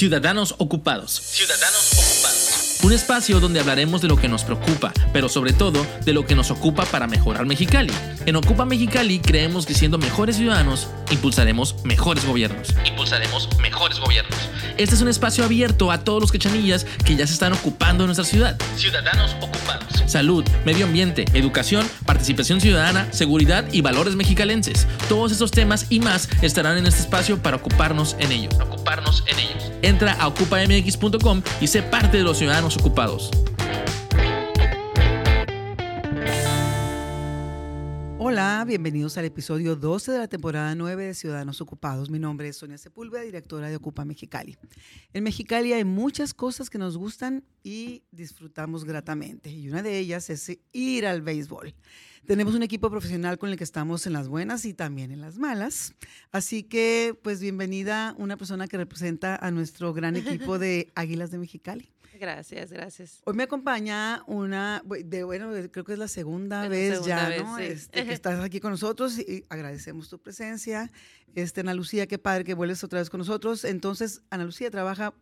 Ciudadanos Ocupados. Ciudadanos Ocupados. Un espacio donde hablaremos de lo que nos preocupa, pero sobre todo de lo que nos ocupa para mejorar Mexicali. En Ocupa Mexicali creemos que siendo mejores ciudadanos, impulsaremos mejores gobiernos. Impulsaremos mejores gobiernos. Este es un espacio abierto a todos los quechanillas que ya se están ocupando de nuestra ciudad. Ciudadanos Ocupados. Salud, medio ambiente, educación, participación ciudadana, seguridad y valores mexicalenses. Todos estos temas y más estarán en este espacio para ocuparnos en ellos. Ocuparnos en ellos. Entra a ocupamx.com y sé parte de los ciudadanos ocupados. Hola, bienvenidos al episodio 12 de la temporada 9 de Ciudadanos Ocupados. Mi nombre es Sonia Sepúlveda, directora de Ocupa Mexicali. En Mexicali hay muchas cosas que nos gustan y disfrutamos gratamente, y una de ellas es ir al béisbol. Tenemos un equipo profesional con el que estamos en las buenas y también en las malas. Así que, pues, bienvenida una persona que representa a nuestro gran equipo de Águilas de Mexicali. Gracias, gracias. Hoy me acompaña una, de, bueno, creo que es la segunda vez ya, ¿no? Este, que estás aquí con nosotros y agradecemos tu presencia. Este, Ana Lucía, qué padre que vuelves otra vez con nosotros. Entonces, Ana Lucía trabaja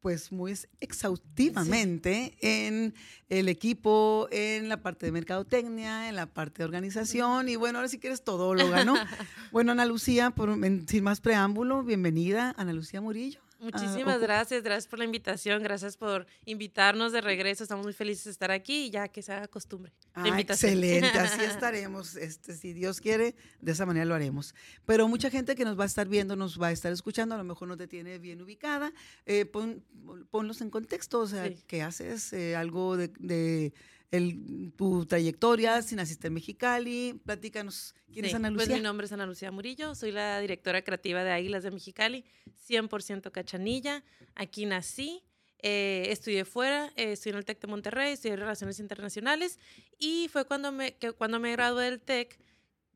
pues muy exhaustivamente en el equipo, en la parte de mercadotecnia, en la parte de organización y bueno, ahora sí que eres todóloga, ¿no? bueno, Ana Lucía, por, sin más preámbulo, bienvenida, Ana Lucía Murillo. Muchísimas gracias, gracias por la invitación, gracias por invitarnos de regreso. Estamos muy felices de estar aquí y ya que se haga costumbre. Ah, excelente, así estaremos. Este, si Dios quiere, de esa manera lo haremos. Pero mucha gente que nos va a estar viendo, nos va a estar escuchando, a lo mejor no te tiene bien ubicada. Eh, ponlos en contexto, o sea, ¿qué haces? Eh, algo de el, tu trayectoria sin asistir Mexicali. Platícanos, ¿quién es Ana Lucía? Pues mi nombre es Ana Lucía Murillo, soy la directora creativa de Águilas de Mexicali, 100% cachanilla. Aquí nací, eh, estudié fuera, eh, estudié en el TEC de Monterrey, estudié Relaciones Internacionales y fue cuando me, que, cuando me gradué del TEC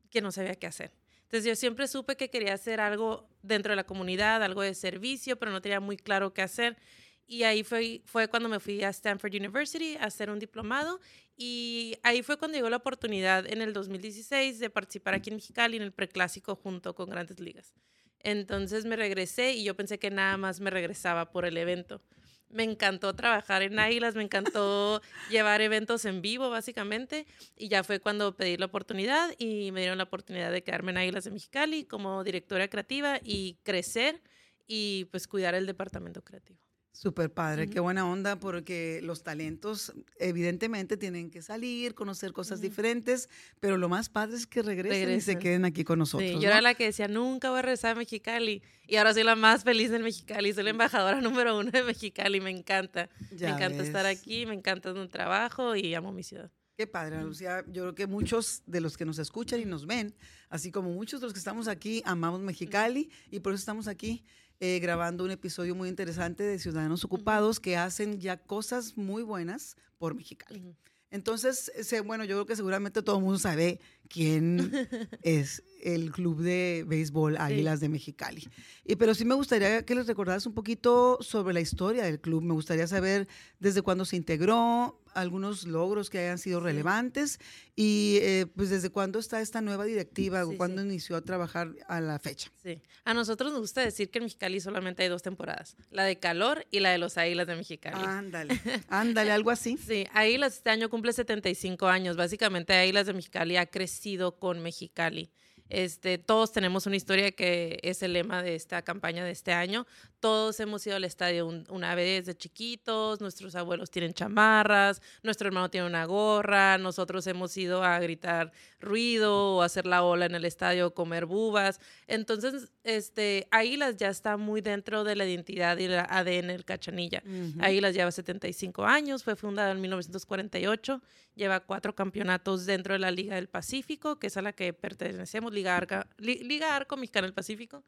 que no sabía qué hacer. Entonces yo siempre supe que quería hacer algo dentro de la comunidad, algo de servicio, pero no tenía muy claro qué hacer. Y ahí fue, fue cuando me fui a Stanford University a hacer un diplomado. Y ahí fue cuando llegó la oportunidad en el 2016 de participar aquí en Mexicali en el preclásico junto con Grandes Ligas. Entonces me regresé y yo pensé que nada más me regresaba por el evento. Me encantó trabajar en Águilas, me encantó llevar eventos en vivo, básicamente. Y ya fue cuando pedí la oportunidad y me dieron la oportunidad de quedarme en Águilas de Mexicali como directora creativa y crecer y pues cuidar el departamento creativo. Súper padre, qué buena onda, porque los talentos evidentemente tienen que salir, conocer cosas diferentes, pero lo más padre es que regresen, y se queden aquí con nosotros. Sí, yo era la que decía, nunca voy a regresar a Mexicali, y ahora soy la más feliz en Mexicali, soy la embajadora número uno de Mexicali, me encanta, me encanta estar aquí, me encanta un trabajo y amo mi ciudad. Qué padre, Lucía. Yo creo que muchos de los que nos escuchan y nos ven, así como muchos de los que estamos aquí, amamos Mexicali y por eso estamos aquí. Eh, grabando un episodio muy interesante de Ciudadanos Ocupados que hacen ya cosas muy buenas por Mexicali. Entonces, bueno, yo creo que seguramente todo el mundo sabe quién es el club de béisbol Águilas de Mexicali. Y, pero sí me gustaría que les recordaras un poquito sobre la historia del club. Me gustaría saber desde cuándo se integró, algunos logros que hayan sido relevantes y eh, pues desde cuándo está esta nueva directiva, o cuándo inició a trabajar a la fecha. Sí, a nosotros nos gusta decir que en Mexicali solamente hay dos temporadas, la de calor y la de los Águilas de Mexicali. Ándale, ándale, algo así. Sí, Águilas este año cumple 75 años, básicamente Águilas de Mexicali ha crecido con Mexicali. Este, todos tenemos una historia que es el lema de esta campaña de este año. Todos hemos ido al estadio una vez de chiquitos, nuestros abuelos tienen chamarras, nuestro hermano tiene una gorra, nosotros hemos ido a gritar ruido o hacer la ola en el estadio, comer bubas. Entonces, este, Águilas ya está muy dentro de la identidad y el ADN del Cachanilla. Águilas lleva 75 años, fue fundada en 1948, lleva cuatro campeonatos dentro de la Liga del Pacífico, que es a la que pertenecemos, Liga, Arca, Liga Arco Mexicana del Pacífico.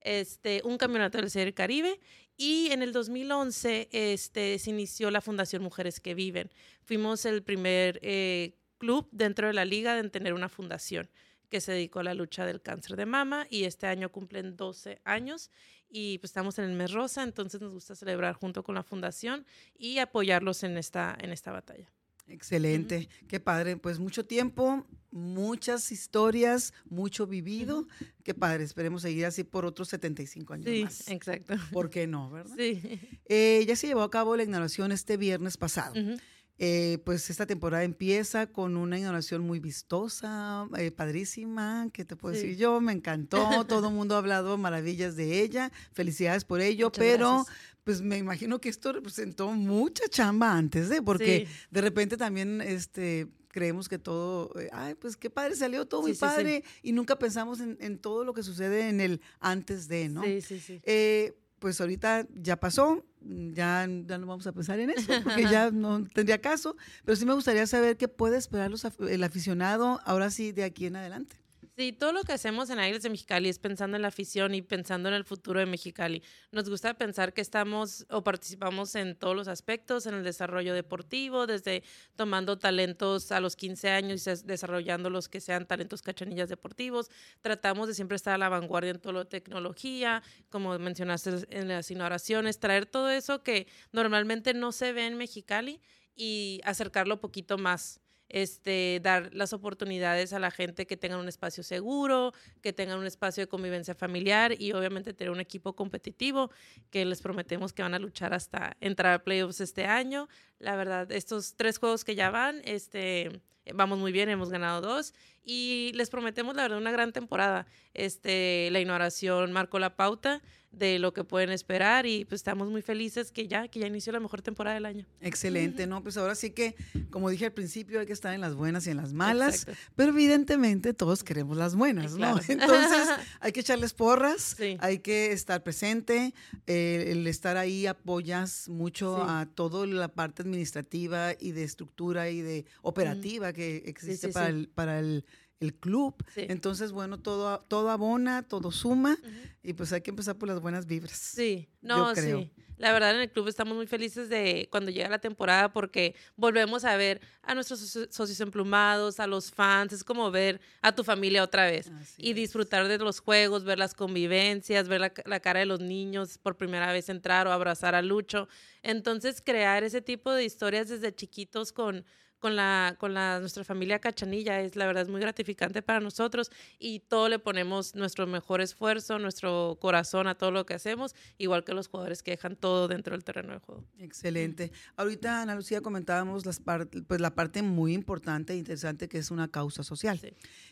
Este, un campeonato del Serie Caribe y en el 2011 este, se inició la Fundación Mujeres que Viven. Fuimos el primer eh, club dentro de la liga en tener una fundación que se dedicó a la lucha del cáncer de mama y este año cumplen 12 años y pues estamos en el mes rosa, entonces nos gusta celebrar junto con la fundación y apoyarlos en esta, en esta batalla. Excelente, qué padre. Pues mucho tiempo, muchas historias, mucho vivido. Qué padre, esperemos seguir así por otros 75 años Sí, más. exacto. ¿Por qué no, verdad? Sí. Eh, ya se llevó a cabo la inauguración este viernes pasado. Ujú. Eh, pues esta temporada empieza con una inauguración muy vistosa, eh, padrísima, ¿qué te puedo Sí. decir yo? Me encantó, todo el mundo ha hablado maravillas de ella, felicidades por ello, Muchas pero gracias. Pues me imagino que esto representó mucha chamba antes, ¿eh? Porque Sí. de repente también este, creemos que todo, eh, ay, pues qué padre salió, todo muy Sí, sí. padre, y nunca pensamos en, en todo lo que sucede en el antes de, ¿no? Sí, sí, sí. Eh, pues ahorita ya pasó, ya, ya no vamos a pensar en eso, porque ya no tendría caso, pero sí me gustaría saber qué puede esperar los el aficionado ahora sí de aquí en adelante. Sí, todo lo que hacemos en Aires de Mexicali es pensando en la afición y pensando en el futuro de Mexicali. Nos gusta pensar que estamos o participamos en todos los aspectos, en el desarrollo deportivo, desde tomando talentos a los 15 años y des- desarrollando los que sean talentos cachanillas deportivos. Tratamos de siempre estar a la vanguardia en todo lo de tecnología, como mencionaste en las inauguraciones, traer todo eso que normalmente no se ve en Mexicali y acercarlo poquito más este, dar las oportunidades a la gente que tengan un espacio seguro, que tengan un espacio de convivencia familiar y obviamente tener un equipo competitivo que les prometemos que van a luchar hasta entrar a playoffs este año. La verdad, estos tres juegos que ya van, este, vamos muy bien, hemos ganado dos y les prometemos la verdad una gran temporada. Este, la inauguración marcó la pauta de lo que pueden esperar y pues estamos muy felices que ya, que ya inició la mejor temporada del año. Excelente, ¿no? Pues ahora sí que, como dije al principio, hay que estar en las buenas y en las malas, Exacto. pero evidentemente todos queremos las buenas, ¿no? Claro. Entonces hay que echarles porras, Sí. hay que estar presente, eh, el estar ahí apoyas mucho Sí. a toda la parte administrativa y de estructura y de operativa que existe sí, para, sí. El, para el, el club. Entonces, bueno, todo, todo abona, todo suma y pues hay que empezar por las buenas vibras. Sí, yo no, creo. sí. La verdad en el club estamos muy felices de cuando llega la temporada porque volvemos a ver a nuestros soci- socios emplumados, a los fans, es como ver a tu familia otra vez Así y es. disfrutar de los juegos, ver las convivencias, ver la cara de los niños por primera vez entrar o abrazar a Lucho. Entonces crear ese tipo de historias desde chiquitos con con la con la nuestra familia Cachanilla es la verdad es muy gratificante para nosotros y todo le ponemos nuestro mejor esfuerzo, nuestro corazón a todo lo que hacemos, igual que los jugadores que dejan todo dentro del terreno de juego. Excelente. Ahorita, Ana Lucía, comentábamos las pues la parte muy importante e interesante que es una causa social. Sí.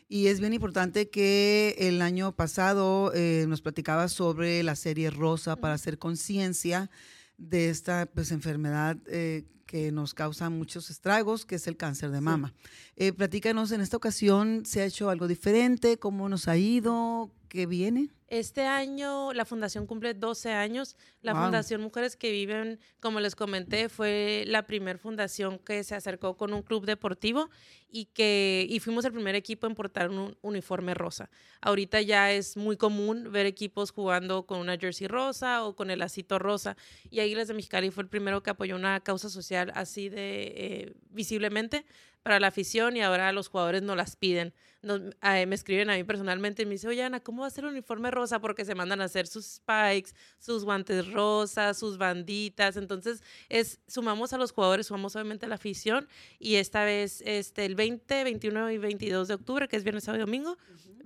Y es bien importante que el año pasado eh, nos platicaba sobre la serie Rosa para hacer conciencia de esta pues, enfermedad eh, que nos causa muchos estragos, que es el cáncer de mama. Eh, platícanos, en esta ocasión, ¿se ha hecho algo diferente? ¿Cómo nos ha ido? ¿Qué viene? Este año la fundación cumple 12 años. La Guau. Fundación Mujeres que Viven, como les comenté, fue la primera fundación que se acercó con un club deportivo y que y fuimos el primer equipo en portar un uniforme rosa. Ahorita ya es muy común ver equipos jugando con una jersey rosa o con el lacito rosa y Águilas de Mexicali fue el primero que apoyó una causa social así de eh, visiblemente para la afición y ahora los jugadores no las piden. Nos- eh, me escriben a mí personalmente y me dicen, oye Ana, ¿cómo va a ser el uniforme rosa? Porque se mandan a hacer sus spikes, sus guantes rosas, sus banditas. Entonces, es, sumamos a los jugadores, sumamos obviamente a la afición y esta vez este, el 20, 21 y 22 de octubre, que es viernes, sábado y domingo,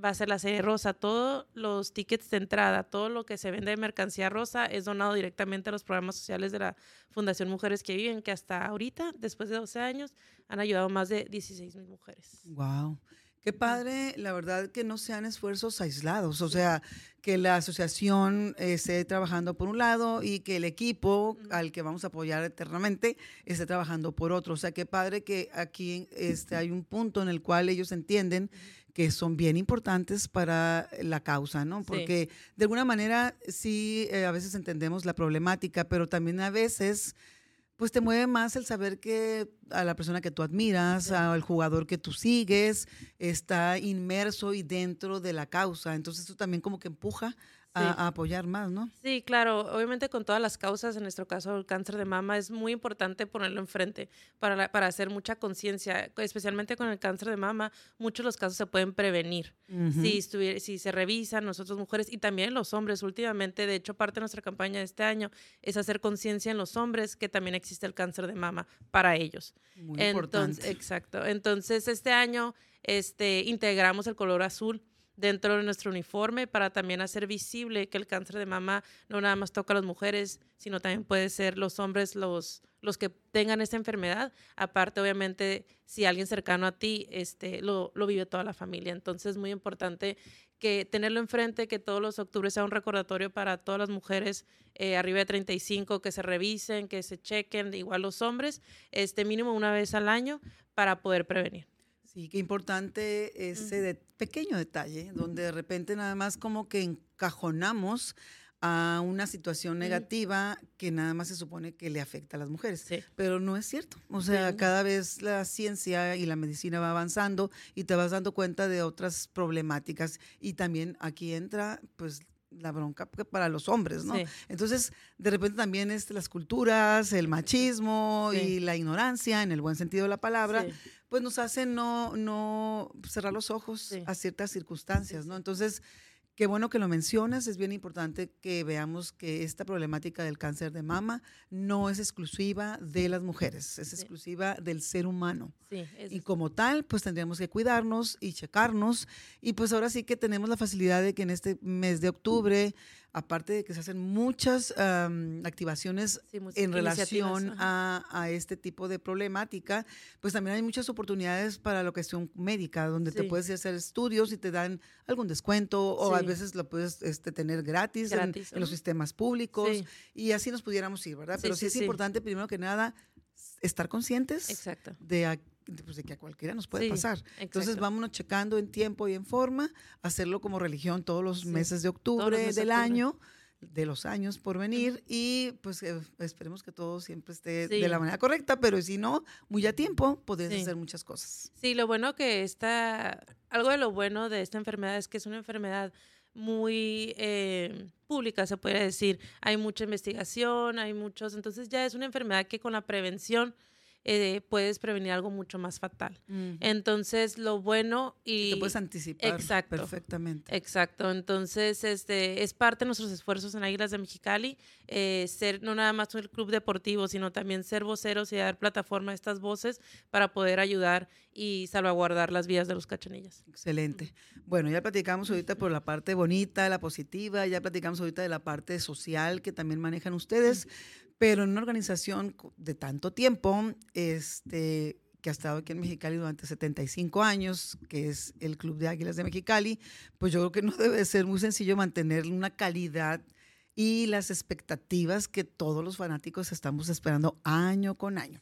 va a ser la serie rosa. Todos los tickets de entrada, todo lo que se vende de mercancía rosa es donado directamente a los programas sociales de la Fundación Mujeres que Viven, que hasta ahorita, después de 12 años, han ayudado más de 16 mil mujeres. Wow. Qué padre, la verdad que no sean esfuerzos aislados, o sea, que la asociación esté trabajando por un lado y que el equipo al que vamos a apoyar eternamente esté trabajando por otro. O sea, qué padre que aquí este, hay un punto en el cual ellos entienden que son bien importantes para la causa, ¿no? Sí. Porque de alguna manera sí, eh, a veces entendemos la problemática, pero también a veces pues te mueve más el saber que a la persona que tú admiras, Sí. al jugador que tú sigues, está inmerso y dentro de la causa. Entonces eso también como que empuja a, apoyar más, ¿no? Sí, claro. Obviamente con todas las causas, en nuestro caso el cáncer de mama, es muy importante ponerlo enfrente para, para hacer mucha conciencia, especialmente con el cáncer de mama, muchos de los casos se pueden prevenir. si, si se revisan nosotros mujeres y también los hombres últimamente, de hecho parte de nuestra campaña de este año es hacer conciencia en los hombres que también existe el cáncer de mama para ellos. Muy importante. Exacto. Entonces este año este, integramos el color azul dentro de nuestro uniforme para también hacer visible que el cáncer de mama no nada más toca a las mujeres, sino también puede ser los hombres los, los que tengan esta enfermedad. Aparte, obviamente, si alguien cercano a ti este, lo, lo vive toda la familia. Entonces, es muy importante que tenerlo enfrente, que todos los octubres sea un recordatorio para todas las mujeres eh, arriba de 35, que se revisen, que se chequen, igual los hombres, este mínimo una vez al año para poder prevenir. Sí, qué importante ese pequeño detalle, donde de repente nada más como que encajonamos a una situación negativa que nada más se supone que le afecta a las mujeres. Pero no es cierto. O sea, cada vez la ciencia y la medicina va avanzando y te vas dando cuenta de otras problemáticas. Y también aquí entra, pues, la bronca para los hombres, ¿no? Entonces, de repente también es las culturas, el machismo y la ignorancia, en el buen sentido de la palabra, pues nos hacen no, no cerrar los ojos a ciertas circunstancias, ¿no? Entonces, Qué bueno que lo mencionas, es bien importante que veamos que esta problemática del cáncer de mama no es exclusiva de las mujeres, es exclusiva del ser humano. y como tal, pues tendríamos que cuidarnos y checarnos. Y pues ahora sí que tenemos la facilidad de que en este mes de octubre aparte de que se hacen muchas activaciones en relación a, este tipo de problemática, pues también hay muchas oportunidades para la cuestión médica, donde te puedes hacer estudios y te dan algún descuento, o a veces lo puedes este, tener gratis, en, los sistemas públicos, y así nos pudiéramos ir, ¿verdad? Pero sí, es importante, primero que nada, estar conscientes de pues, de que a cualquiera nos puede pasar. Entonces vámonos checando en tiempo y en forma, hacerlo como religión todos los meses de octubre del año de los años por venir y pues eh, esperemos que todo siempre esté de la manera correcta, pero si no, muy a tiempo, podés hacer muchas cosas. Sí, lo bueno que está, algo de lo bueno de esta enfermedad es que es una enfermedad muy eh, pública, se puede decir. Hay mucha investigación, hay muchos, entonces ya es una enfermedad que con la prevención eh, puedes prevenir algo mucho más fatal. Entonces, lo bueno y... Te puedes anticipar exacto, perfectamente. Exacto. Entonces, este, es parte de nuestros esfuerzos en Águilas de Mexicali, eh, ser no nada más un club deportivo, sino también ser voceros y dar plataforma a estas voces para poder ayudar y salvaguardar las vidas de los cachanillas. Excelente. Bueno, ya platicamos ahorita por la parte bonita, la positiva, ya platicamos ahorita de la parte social que también manejan ustedes, pero en una organización de tanto tiempo, este, que ha estado aquí en Mexicali durante 75 años, que es el Club de Águilas de Mexicali, pues yo creo que no debe ser muy sencillo mantener una calidad y las expectativas que todos los fanáticos estamos esperando año con año.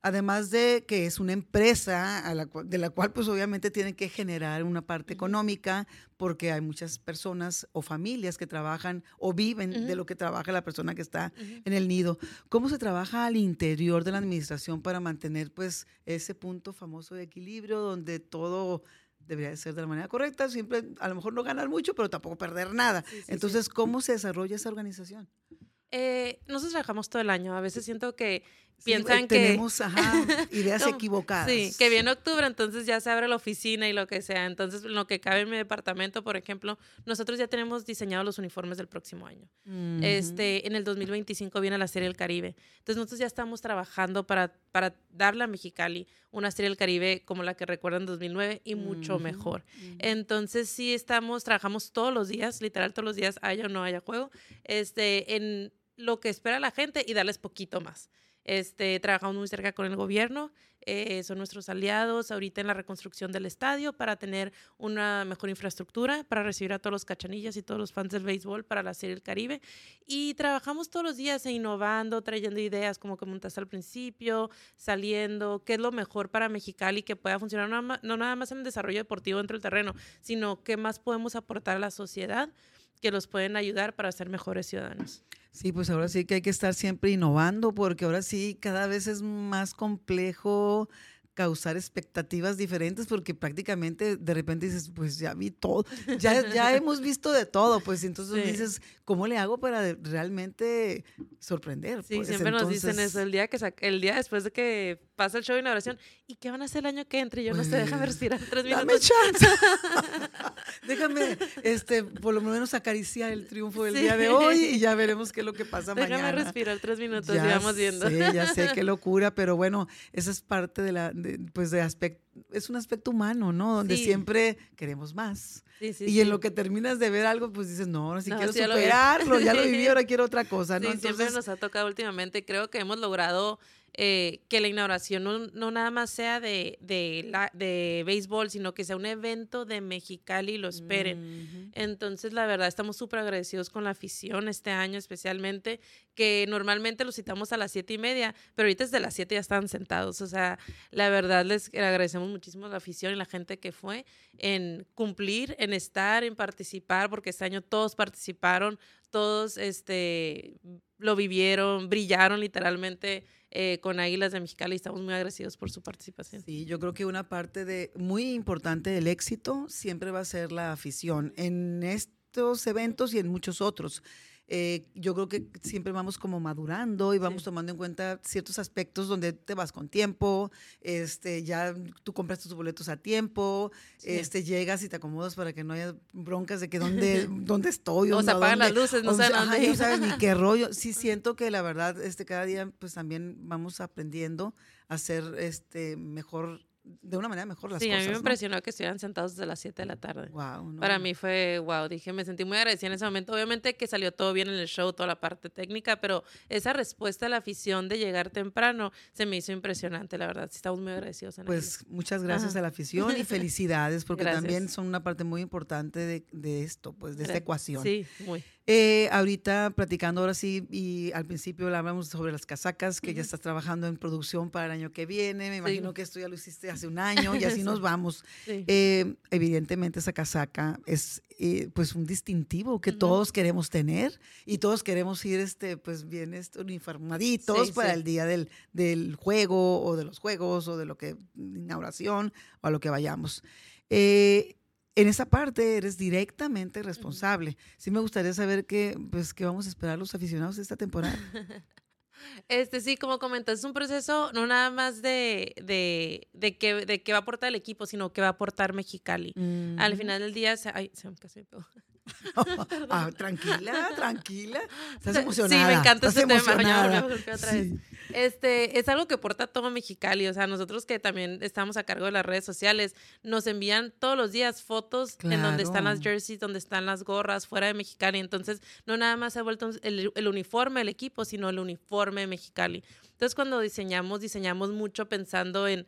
Además de que es una empresa de la cual pues obviamente tienen que generar una parte económica porque hay muchas personas o familias que trabajan o viven de lo que trabaja la persona que está en el nido. ¿Cómo se trabaja al interior de la administración para mantener pues ese punto famoso de equilibrio donde todo debería ser de la manera correcta, siempre a lo mejor no ganar mucho, pero tampoco perder nada. Entonces, ¿cómo se desarrolla esa organización? Eh, nosotros trabajamos todo el año. A veces siento que piensan que... Tenemos ideas equivocadas. Sí, que viene octubre, entonces ya se abre la oficina y lo que sea. Entonces, lo que cabe en mi departamento, por ejemplo, nosotros ya tenemos diseñados los uniformes del próximo año. este, en el 2025 viene la Serie del Caribe. Entonces, nosotros ya estamos trabajando para, para darle a Mexicali una Serie del Caribe como la que recuerdan en 2009 y mucho mejor. Entonces, sí estamos, trabajamos todos los días, literal todos los días, haya o no haya juego, este, en lo que espera la gente y darles poquito más. Este, trabajamos muy cerca con el gobierno, eh, son nuestros aliados ahorita en la reconstrucción del estadio para tener una mejor infraestructura, para recibir a todos los cachanillas y todos los fans del béisbol para la Serie del Caribe. Y trabajamos todos los días innovando, trayendo ideas como comentaste al principio, saliendo, qué es lo mejor para Mexicali que pueda funcionar, no nada más en el desarrollo deportivo dentro del terreno, sino qué más podemos aportar a la sociedad que los pueden ayudar para ser mejores ciudadanos. Sí, pues ahora sí que hay que estar siempre innovando porque ahora sí cada vez es más complejo causar expectativas diferentes porque prácticamente de repente dices, pues ya vi todo, ya, ya hemos visto de todo, pues entonces dices, ¿cómo le hago para realmente sorprender? Sí, pues? siempre nos dicen eso, el día, que el día después de que pasa el show de inauguración, ¿y qué van a hacer el año que entre? Yo no sé, déjame pues, respirar tres minutos. Dame chance. déjame, este, por lo menos acariciar el triunfo del día de hoy y ya veremos qué es lo que pasa mañana. Déjame respirar tres minutos y vamos viendo. Sí, ya sé, qué locura, pero bueno, esa es parte de la, pues de aspecto, es un aspecto humano, ¿no? Donde siempre queremos más. y en lo que terminas de ver algo, pues dices, no, ahora sí quiero superarlo, ya lo viví, ahora quiero otra cosa, ¿no? Sí, siempre nos ha tocado últimamente. Creo que hemos logrado eh, que la inauguración no, nada más sea de, de, la, de béisbol, sino que sea un evento de Mexicali y lo esperen. Entonces, la verdad, estamos súper agradecidos con la afición este año especialmente, que normalmente los citamos a las siete y media, pero ahorita desde las siete ya están sentados. O sea, la verdad les agradecemos muchísimo a la afición y la gente que fue en cumplir, en estar, en participar, porque este año todos participaron, todos este, lo vivieron, brillaron literalmente eh, con Águilas de Mexicali. Estamos muy agradecidos por su participación. Sí, yo creo que una parte de muy importante del éxito siempre va a ser la afición en estos eventos y en muchos otros. Eh, yo creo que siempre vamos como madurando y vamos tomando en cuenta ciertos aspectos donde te vas con tiempo, este, ya tú compras tus boletos a tiempo, este, llegas y te acomodas para que no haya broncas de que dónde, dónde estoy. O, se apagan las luces, no sé dónde. No sabes ni qué rollo. Sí siento que la verdad, este, cada día pues también vamos aprendiendo a ser este, mejor de una manera mejor las cosas. Sí, a mí me impresionó que estuvieran sentados desde las 7 de la tarde. Wow, Para mí fue wow, dije, me sentí muy agradecida en ese momento. Obviamente que salió todo bien en el show, toda la parte técnica, pero esa respuesta a la afición de llegar temprano se me hizo impresionante, la verdad. estamos muy agradecidos. En pues muchas gracias a la afición y felicidades, porque también son una parte muy importante de, de esto, pues de esta ecuación. Sí, muy. Eh, ahorita platicando ahora sí, y al principio hablamos sobre las casacas, que ya estás trabajando en producción para el año que viene. Me imagino que esto ya lo hiciste hace un año y así nos vamos. Eh, evidentemente esa casaca es eh, pues un distintivo que todos queremos tener y todos queremos ir este, pues bien este, uniformaditos para el día del, del, juego o de los juegos o de lo que, inauguración o a lo que vayamos. Eh, en esa parte eres directamente responsable. Sí me gustaría saber qué, pues, qué vamos a esperar los aficionados de esta temporada. Este, sí, como comentas, es un proceso no nada más de, de, de, qué, de qué va a aportar el equipo, sino qué va a aportar Mexicali. Al final del día, se, ay, se me casi ah, tranquila, tranquila. Estás emocionada. Sí, me encanta este tema. otra vez. Este, es algo que porta todo Mexicali. O sea, nosotros que también estamos a cargo de las redes sociales, nos envían todos los días fotos en donde están las jerseys, donde están las gorras fuera de Mexicali. Entonces, no nada más se ha vuelto el, el uniforme del equipo, sino el uniforme de Mexicali. Entonces, cuando diseñamos, diseñamos mucho pensando en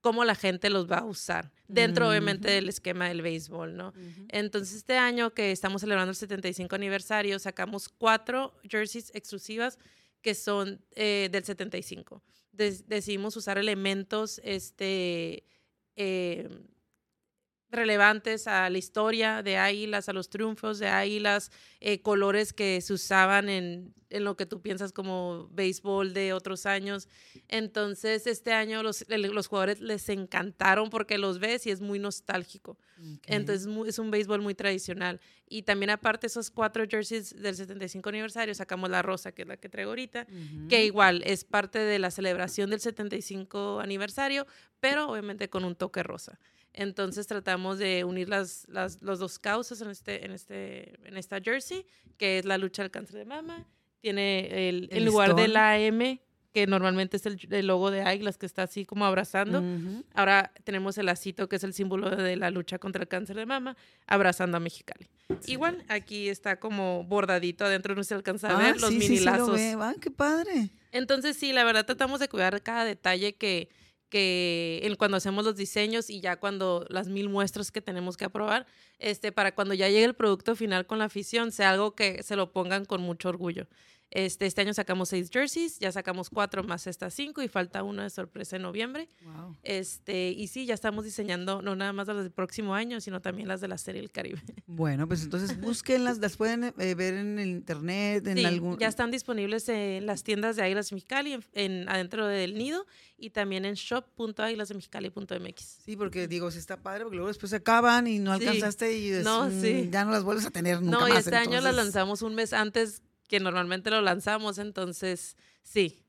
cómo la gente los va a usar, dentro obviamente del esquema del béisbol, ¿no? Entonces este año que estamos celebrando el 75 aniversario, sacamos cuatro jerseys exclusivas que son eh, del 75. decidimos usar elementos este, eh, relevantes a la historia de Águilas, a los triunfos de Águilas, eh, colores que se usaban en, en, lo que tú piensas como béisbol de otros años. Entonces, este año los, los jugadores les encantaron porque los ves y es muy nostálgico. Entonces, es un béisbol muy tradicional. Y también aparte esos cuatro jerseys del 75 aniversario, sacamos la rosa, que es la que traigo ahorita, que igual es parte de la celebración del 75 aniversario, pero obviamente con un toque rosa. Entonces tratamos de unir las, las dos causas en, este, en, este, en esta jersey, que es la lucha del cáncer de mama. Tiene el, en lugar de la M, que normalmente es el, logo de Águilas, que está así como abrazando. Ahora tenemos el lacito, que es el símbolo de la lucha contra el cáncer de mama, abrazando a Mexicali. Igual, aquí está como bordadito adentro, no se alcanza a ver ah, los mini lazos. Sí, ah, qué padre. Entonces, sí, la verdad tratamos de cuidar cada detalle que, que cuando hacemos los diseños y ya cuando las mil muestras que tenemos que aprobar, este, para cuando ya llegue el producto final con la afición, sea algo que se lo pongan con mucho orgullo. Este, este año sacamos seis jerseys, ya sacamos cuatro más estas cinco y falta una de sorpresa en noviembre. Wow. Este, y sí, ya estamos diseñando no nada más las del próximo año, sino también las de la serie El Caribe. Bueno, pues entonces búsquenlas, las pueden eh, ver en el internet, en Sí, algún... ya están disponibles en las tiendas de Águilas Mexicali, en, en- adentro del nido, y también en shop.águilasdemexicali.mx. Sí, porque digo, sí está padre, porque luego después se acaban y no Sí. alcanzaste y es, No, mm, sí. ya no las vuelves a tener nunca No, y más. este año la entonces, lanzamos un mes antes que normalmente lo lanzamos, entonces sí,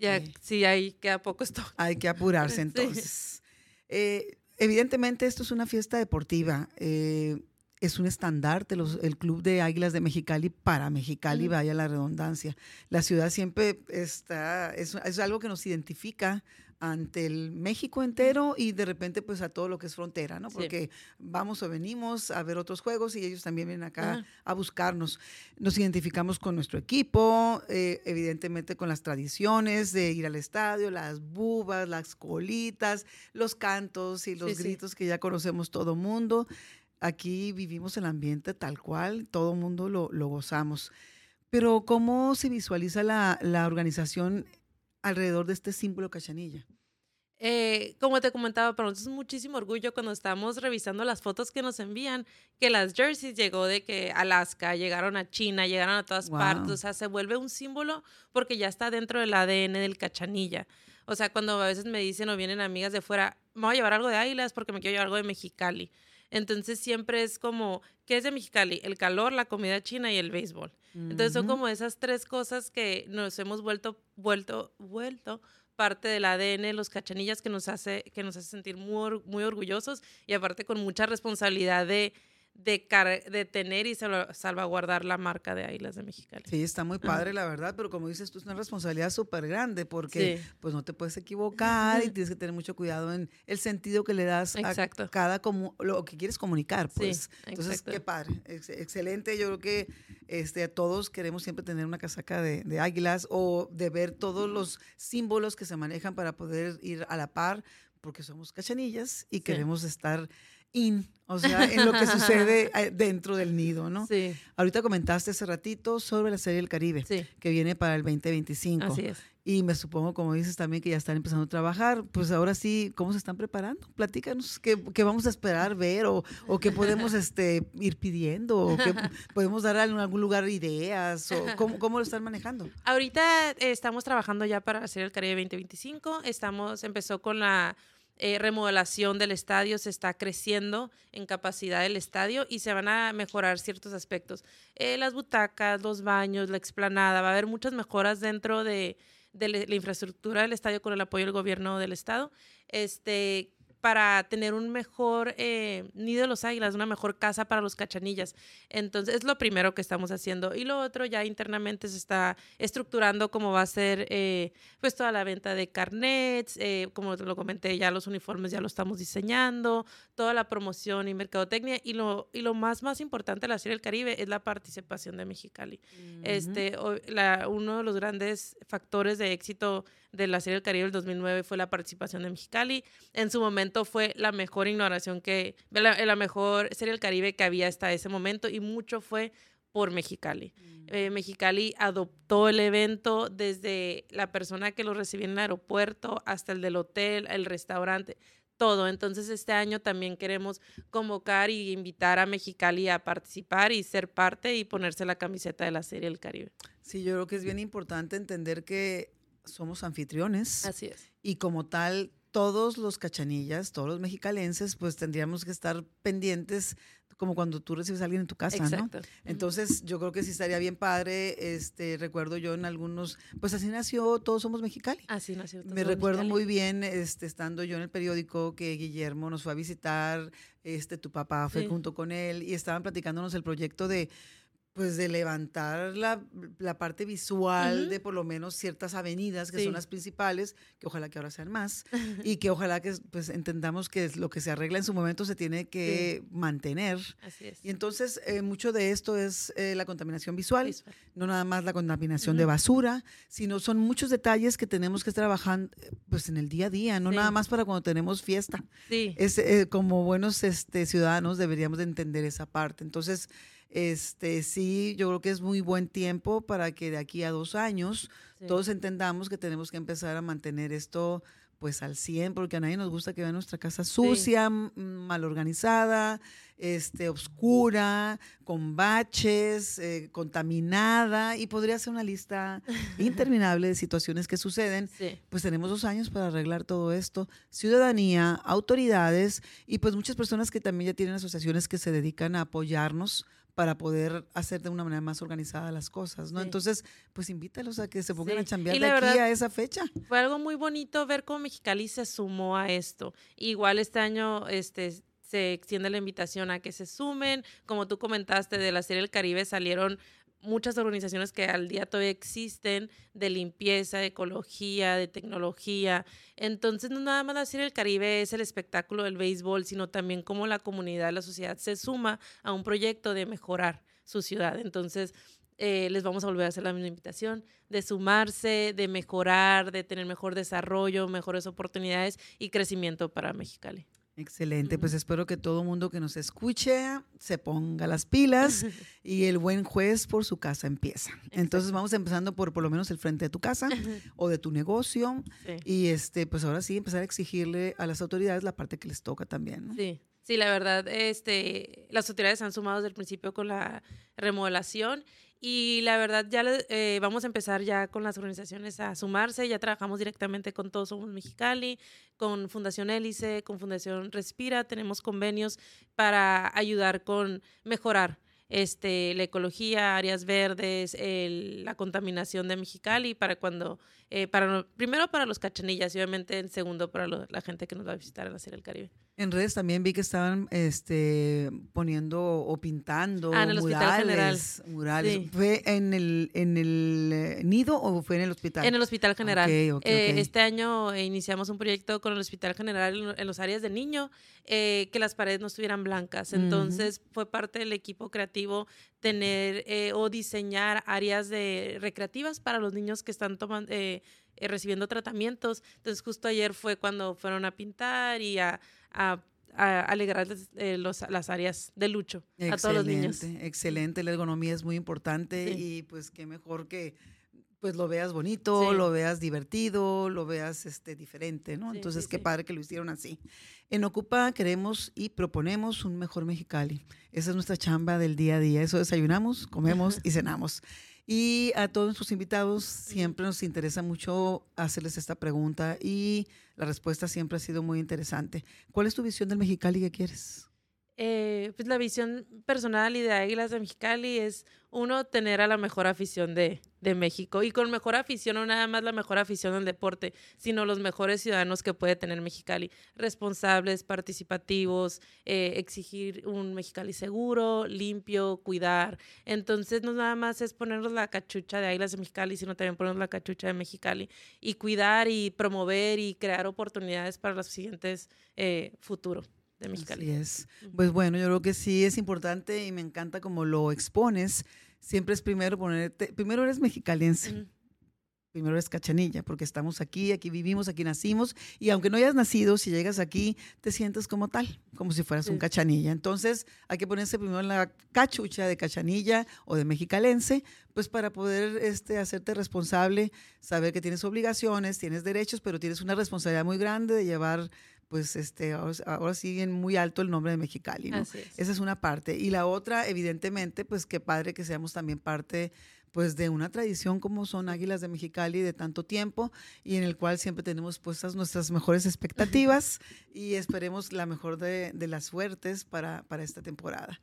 ya ok. sí, ahí queda poco esto. Hay que apurarse Sí. entonces. Eh, evidentemente esto es una fiesta deportiva. eh, es un estandarte, los, el Club de Águilas de Mexicali para Mexicali, Ujú. vaya la redundancia. La ciudad siempre está, es, es algo que nos identifica ante el México entero y de repente pues a todo lo que es frontera, ¿no? Sí. Porque vamos o venimos a ver otros juegos y ellos también vienen acá Ajá. a buscarnos. Nos identificamos con nuestro equipo, eh, evidentemente con las tradiciones de ir al estadio, las bubas, las colitas, los cantos y los Sí, sí. gritos que ya conocemos todo mundo. Aquí vivimos el ambiente tal cual, todo mundo lo, lo gozamos. Pero ¿cómo se visualiza la, la organización alrededor de este símbolo cachanilla? Eh, como te comentaba, para nosotros es muchísimo orgullo cuando estamos revisando las fotos que nos envían, que las jerseys llegó de que Alaska, llegaron a China, llegaron a todas Wow. partes, o sea, se vuelve un símbolo porque ya está dentro del ADN del cachanilla. O sea, cuando a veces me dicen o vienen amigas de fuera, me voy a llevar algo de Águilas porque me quiero llevar algo de Mexicali. Entonces siempre es como, ¿qué es de Mexicali? El calor, la comida china y el béisbol. Entonces son como esas tres cosas que nos hemos vuelto, vuelto, vuelto parte del ADN los cachanillas que nos hace, que nos hace sentir muy, muy orgullosos y aparte con mucha responsabilidad de, de, tener y salva- salvaguardar la marca de Águilas de Mexicali. Sí, está muy padre, la verdad, pero como dices tú, es una responsabilidad súper grande porque Sí. pues no te puedes equivocar y tienes que tener mucho cuidado en el sentido que le das a Exacto. cada como lo que quieres comunicar, Sí, pues. Entonces, exacto. qué padre, ex- excelente. Yo creo que este, todos queremos siempre tener una casaca de, de águilas o de ver todos los símbolos que se manejan para poder ir a la par, porque somos cachanillas y Sí. queremos estar in, o sea, en lo que sucede eh, dentro del nido, ¿no? Sí, Ahorita comentaste hace ratito sobre la serie del Caribe, sí, que viene para el 2025. así es. Y me supongo, como dices también, que ya están empezando a trabajar. Pues ahora sí, ¿cómo se están preparando? Platícanos, ¿qué, qué vamos a esperar ver o, o qué podemos este, ir pidiendo? ¿O qué podemos dar en algún lugar ideas? O cómo, ¿Cómo lo están manejando? Ahorita eh, estamos trabajando ya para hacer el Caribe 2025. Estamos, empezó con la eh, remodelación del estadio, se está creciendo en capacidad del estadio y se van a mejorar ciertos aspectos. Eh, las butacas, los baños, la explanada, va a haber muchas mejoras dentro de, de la infraestructura del estadio con el apoyo del gobierno del estado. Este, para tener un mejor eh, nido de los águilas, una mejor casa para los cachanillas. Entonces, es lo primero que estamos haciendo. Y lo otro, ya internamente se está estructurando cómo va a ser eh, pues toda la venta de carnets, eh, como te lo comenté, ya los uniformes ya lo estamos diseñando, toda la promoción y mercadotecnia. Y lo, y lo más, más importante de la Serie del Caribe es la participación de Mexicali. Este, la- uno de los grandes factores de éxito de la Serie del Caribe del 2009 fue la participación de Mexicali. En su momento fue la mejor ignoración que, la, la mejor Serie del Caribe que había hasta ese momento y mucho fue por Mexicali. Eh, Mexicali adoptó el evento desde la persona que lo recibía en el aeropuerto hasta el del hotel, el restaurante, todo. Entonces este año también queremos convocar y invitar a Mexicali a participar y ser parte y ponerse la camiseta de la Serie del Caribe. Sí, yo creo que es bien importante entender que somos anfitriones Así es. y como tal, todos los cachanillas, todos los mexicalenses, pues tendríamos que estar pendientes como cuando tú recibes a alguien en tu casa, ¿no? Exacto. Entonces, yo creo que sí estaría bien padre. Este, recuerdo yo en algunos, pues así nació Todos Somos Mexicali. Así nació. Me recuerdo Mexicali. muy bien, este, estando yo en el periódico, que Guillermo nos fue a visitar, este, tu papá fue Sí. junto con él y estaban platicándonos el proyecto de, pues, de levantar la, la parte visual de por lo menos ciertas avenidas que Sí. son las principales, que ojalá que ahora sean más y que ojalá que, pues, entendamos que lo que se arregla en su momento se tiene que mantener. Así es. Y entonces, eh, mucho de esto es eh, la contaminación visual, Visual. no nada más la contaminación de basura, sino son muchos detalles que tenemos que trabajar pues, en el día a día, no Sí. nada más para cuando tenemos fiesta. Sí. Es, eh, como buenos este, ciudadanos deberíamos de entender esa parte. Entonces, Este, sí, yo creo que es muy buen tiempo para que de aquí a dos años todos entendamos que tenemos que empezar a mantener esto pues al 100, porque a nadie nos gusta que vea nuestra casa sucia, mal organizada, este, oscura, con baches, eh, contaminada, y podría ser una lista interminable de situaciones que suceden. Pues tenemos dos años para arreglar todo esto. Ciudadanía, autoridades y pues muchas personas que también ya tienen asociaciones que se dedican a apoyarnos para poder hacer de una manera más organizada las cosas, ¿no? Entonces, pues invítalos a que se pongan a chambear de aquí a esa fecha. Fue algo muy bonito ver cómo Mexicali se sumó a esto. Igual este año, este se extiende la invitación a que se sumen. Como tú comentaste, de la serie El Caribe salieron muchas organizaciones que al día todavía existen de limpieza, de ecología, de tecnología. Entonces, no nada más decir el Caribe es el espectáculo del béisbol, sino también cómo la comunidad, la sociedad se suma a un proyecto de mejorar su ciudad. Entonces, eh, les vamos a volver a hacer la misma invitación de sumarse, de mejorar, de tener mejor desarrollo, mejores oportunidades y crecimiento para Mexicali. Excelente, pues espero que todo mundo que nos escuche se ponga las pilas y el buen juez por su casa empieza. Entonces vamos empezando por por lo menos el frente de tu casa o de tu negocio y este pues ahora sí empezar a exigirle a las autoridades la parte que les toca también. Sí. Sí, la verdad, este, las autoridades han sumado desde el principio con la remodelación y la verdad, ya eh, vamos a empezar ya con las organizaciones a sumarse. Ya trabajamos directamente con Todos Somos Mexicali, con Fundación Hélice, con Fundación Respira. Tenemos convenios para ayudar con mejorar este, la ecología, áreas verdes, la contaminación de Mexicali, para cuando, eh, para, primero para los cachanillas y obviamente en segundo para la gente que nos va a visitar en la Serie del Caribe. En redes también vi que estaban este, poniendo o pintando ah, en el murales. General. murales. ¿Fue en el, en el eh, nido o fue en el hospital? En el hospital general. Eh, este año iniciamos un proyecto con el hospital general en, los áreas de niño, que las paredes no estuvieran blancas. Entonces fue parte del equipo creativo tener o diseñar áreas de recreativas para los niños que están tomando recibiendo tratamientos. Entonces justo ayer fue cuando fueron a pintar y a a, alegrar eh, las áreas de lucho a todos los niños. Excelente, la ergonomía es muy importante y pues qué mejor que pues lo veas bonito, lo veas divertido, lo veas este diferente, ¿no? Entonces qué padre que lo hicieron así. En Ocupa queremos y proponemos un mejor Mexicali. Esa es nuestra chamba del día a día. Eso desayunamos, comemos y cenamos. Y a todos nuestros invitados siempre nos interesa mucho hacerles esta pregunta y la respuesta siempre ha sido muy interesante. ¿Cuál es tu visión del Mexicali que quieres? Eh, pues la visión personal y de Águilas de Mexicali es uno, tener a la mejor afición de, de, México. Y con mejor afición, no nada más la mejor afición del deporte, sino los mejores ciudadanos que puede tener Mexicali. Responsables, participativos, eh, exigir un Mexicali seguro, limpio, cuidar. Entonces, no nada más es ponernos la cachucha de Águilas de Mexicali, sino también ponernos la cachucha de Mexicali. Y cuidar y promover y crear oportunidades para los siguientes eh, futuros de Mexicali. Así es. Pues bueno, yo creo que sí es importante y me encanta como lo expones. Siempre es primero ponerte, primero eres mexicalense. Primero eres cachanilla, porque estamos aquí, aquí vivimos, aquí nacimos, y aunque no hayas nacido, si llegas aquí, te sientes como tal, como si fueras un cachanilla. Entonces, hay que ponerse primero en la cachucha de cachanilla o de mexicalense, pues para poder este, hacerte responsable, saber que tienes obligaciones, tienes derechos, pero tienes una responsabilidad muy grande de llevar pues este, ahora, siguen muy alto el nombre de Mexicali, ¿no? Esa es una parte. Y la otra, evidentemente, pues qué padre que seamos también parte pues de una tradición como son Águilas de Mexicali de tanto tiempo y en el cual siempre tenemos puestas nuestras mejores expectativas y esperemos la mejor de, de las suertes para, para esta temporada.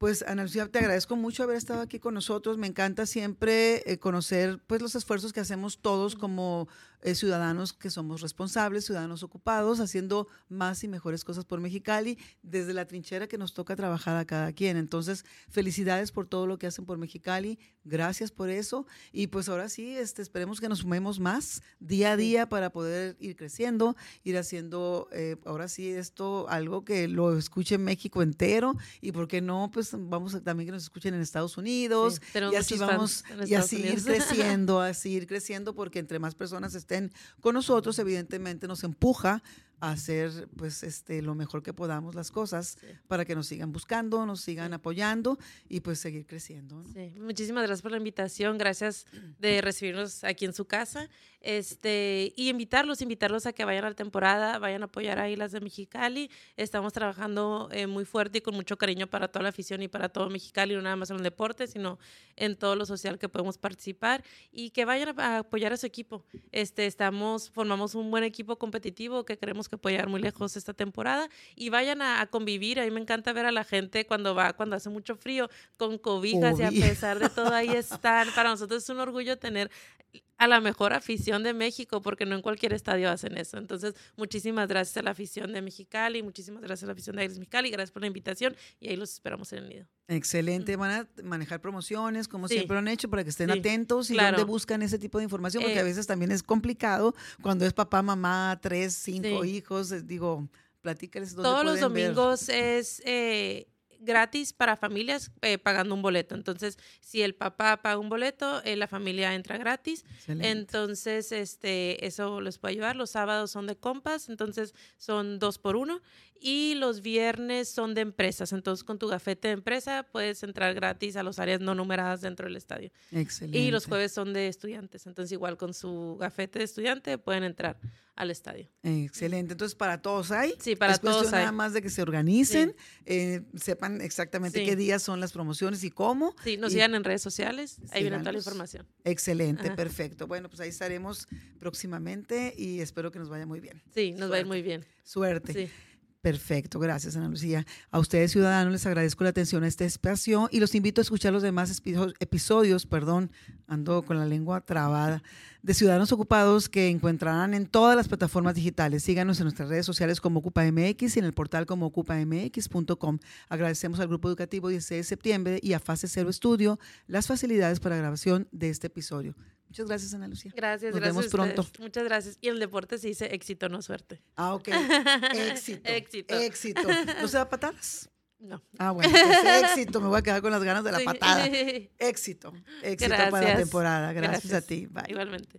Pues Ana Lucía, te agradezco mucho haber estado aquí con nosotros. Me encanta siempre eh, conocer pues los esfuerzos que hacemos todos como eh, ciudadanos que somos responsables, ciudadanos ocupados, haciendo más y mejores cosas por Mexicali, desde la trinchera que nos toca trabajar a cada quien. Entonces, felicidades por todo lo que hacen por Mexicali, gracias por eso, y pues ahora sí, este, esperemos que nos sumemos más día a día para poder ir creciendo, ir haciendo, eh, ahora sí, esto algo que lo escuche México entero, y por qué no, pues vamos a, también que nos escuchen en Estados Unidos, y así vamos, y así ir creciendo, así ir creciendo, porque entre más personas estén con nosotros, evidentemente nos empuja hacer pues este lo mejor que podamos las cosas Sí. para que nos sigan buscando, nos sigan apoyando y pues seguir creciendo. ¿no? Sí, muchísimas gracias por la invitación, gracias de recibirnos aquí en su casa. Este, y invitarlos, invitarlos a que vayan a la temporada, vayan a apoyar a Islas de Mexicali. Estamos trabajando eh, muy fuerte y con mucho cariño para toda la afición y para todo Mexicali, no nada más en el deporte, sino en todo lo social que podemos participar y que vayan a, a apoyar a su equipo. Este, estamos, formamos un buen equipo competitivo que queremos que pueda llegar muy lejos esta temporada y vayan a, a convivir. A mí me encanta ver a la gente cuando va, cuando hace mucho frío, con cobijas y a pesar de todo ahí están. Para nosotros es un orgullo tener a la mejor afición de México, porque no en cualquier estadio hacen eso. Entonces, muchísimas gracias a la afición de Mexicali, muchísimas gracias a la afición de Aires Mexicali, gracias por la invitación y ahí los esperamos en el nido. Excelente, van a manejar promociones como Sí. siempre lo han hecho para que estén Sí, atentos y claro. donde buscan ese tipo de información porque Eh, a veces también es complicado cuando es papá, mamá, tres, cinco Sí. hijos, eh, digo, platícales dónde Todos los ver. domingos es eh, gratis para familias eh, pagando un boleto. Entonces, si el papá paga un boleto, eh, la familia entra gratis. Excelente. Entonces, este, eso les puede ayudar. Los sábados son de compas, entonces son dos por uno. Y los viernes son de empresas. Entonces, con tu gafete de empresa puedes entrar gratis a las áreas no numeradas dentro del estadio. Excelente. Y los jueves son de estudiantes. Entonces, igual con su gafete de estudiante pueden entrar al estadio. Excelente. Entonces, para todos hay. Sí, para es todos hay. nada más de que se organicen, eh, sepan exactamente Sí. qué días son las promociones y cómo. Sí, nos Y- sigan en redes sociales. Ahí viene toda la información. Excelente, Ajá. perfecto. Bueno, pues ahí estaremos próximamente y espero que nos vaya muy bien. Sí, nos va a ir muy bien. Suerte. Sí. Perfecto, gracias Ana Lucía. A ustedes ciudadanos les agradezco la atención a este espacio y los invito a escuchar los demás episo- episodios, perdón, ando con la lengua trabada, de Ciudadanos Ocupados que encontrarán en todas las plataformas digitales. Síganos en nuestras redes sociales como OcupaMX y en el portal como ocupamx.com. Agradecemos al Grupo Educativo 16 de septiembre y a Fase Cero Estudio las facilidades para grabación de este episodio. Muchas gracias Ana Lucía. Gracias, Nos gracias. vemos a pronto. ustedes. Muchas gracias. Y en el deporte se dice éxito, no suerte. Ah, ok. Éxito. Éxito. Éxito. ¿No se da patadas? No. Ah, bueno, pues éxito. Me voy a quedar con las ganas de la patada. Éxito. Éxito para la Gracias. temporada. Gracias, a Gracias. ti. Bye. Igualmente.